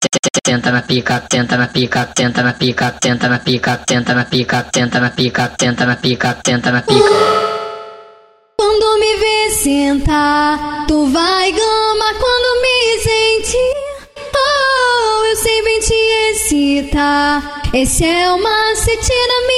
Tenta na pica, tenta na pica, tenta na pica, tenta na pica, tenta na pica, tenta na pica, tenta na pica, tenta na pica. Quando me vê sentar, tu vai gama quando me sentir. Oh, eu sei bem te excitar. Esse é o macete da e,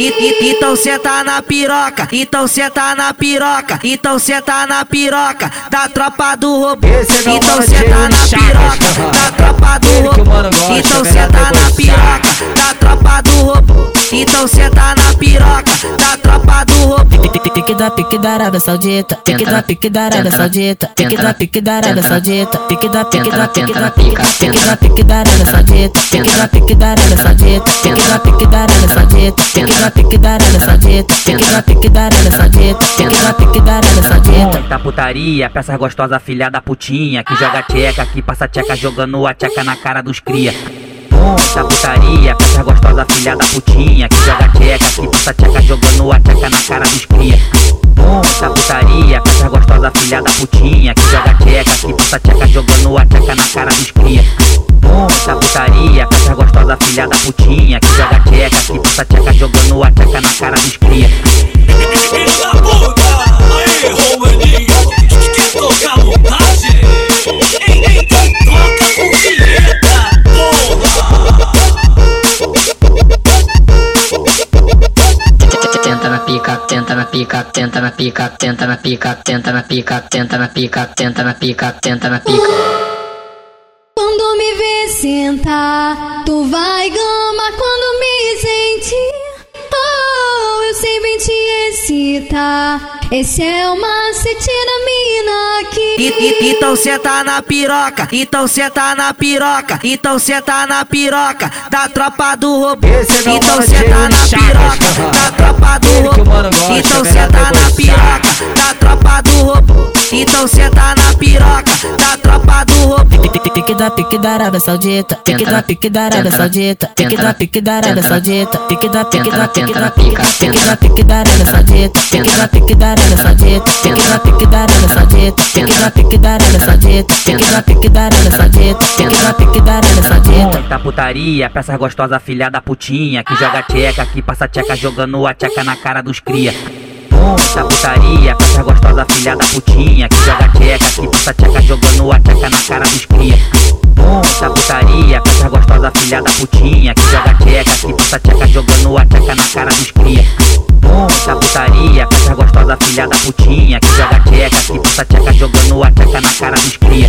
então senta na piroca, então senta na piroca, então senta na piroca da tropa do robô. É Então senta na Chagas, piroca da tropa do robô. Então senta na piroca da tropa do robô. Então senta na piroca. Da tropa do robô. Pique da pique da Arábia Saudita, pique da pique da Arábia Saudita, pique da pique da Arábia Saudita, pique da pique da pique da pique pique da pique da Arábia Saudita, pique da pique da Arábia Saudita, pique da pique da Arábia Saudita, pique da pique da Arábia Saudita, pique da pique da Arábia Saudita, pique da pique da Arábia Saudita. Muita putaria, pra essas gostosas filha da putinha Que joga tcheca, que passa tcheca jogando a tcheca na cara dos cria Muita putaria, pra essas gostosas filha da putinha Que joga tcheca, que passa tcheca jogando a tcheca na cara dos cria. Muita putaria, pra essas gostosas filha da putinha Que joga tcheca, que passa tcheca jogando a tcheca na cara dos cria. Muita putaria, pra essas gostosas filha da putinha Que joga tcheca, que passa tcheca jogando a tcheca na cara dos cria Tenta na pica, tenta na pica, tenta na pica, tenta na pica, tenta na pica, tenta na pica, tenta na pica, tenta na pica. Quando me vê sentar, tu vai gama quando me sentir. Oh, eu sei bem te excitar. Esse é o macete da mina aqui. E, e, então senta na piroca, então senta na piroca, então senta na piroca da tropa do robô. É Então mano senta na piroca da tropa do robô. Então senta na piroca da tropa do robô. Então senta na Pique da pique da Arábia Saudita, pique da pique da Arábia Saudita, pique da pique da Arábia Saudita, pique da pique da pique da pique da pique da Arábia Saudita, pique da pique da Arábia Saudita, pique da pique da Arábia Saudita, pique da pique da Arábia Saudita, pique da pique da Arábia Saudita, pique da pique da Arábia Saudita. Muita putaria pra essas gostosas filha da putinha Que joga tcheca, que passa tcheca jogando a tcheca na cara dos cria Muita putaria pra essas gostosas filha da putinha Que joga tcheca, que passa tcheca jogando a tcheca na cara dos cria. Muita putaria pra essas gostosas filha da putinha Que joga tcheca, que passa tcheca jogando a tcheca na cara dos cria. Muita putaria pra essas gostosas filha da putinha Que joga tcheca, que passa tcheca jogando a tcheca na cara dos cria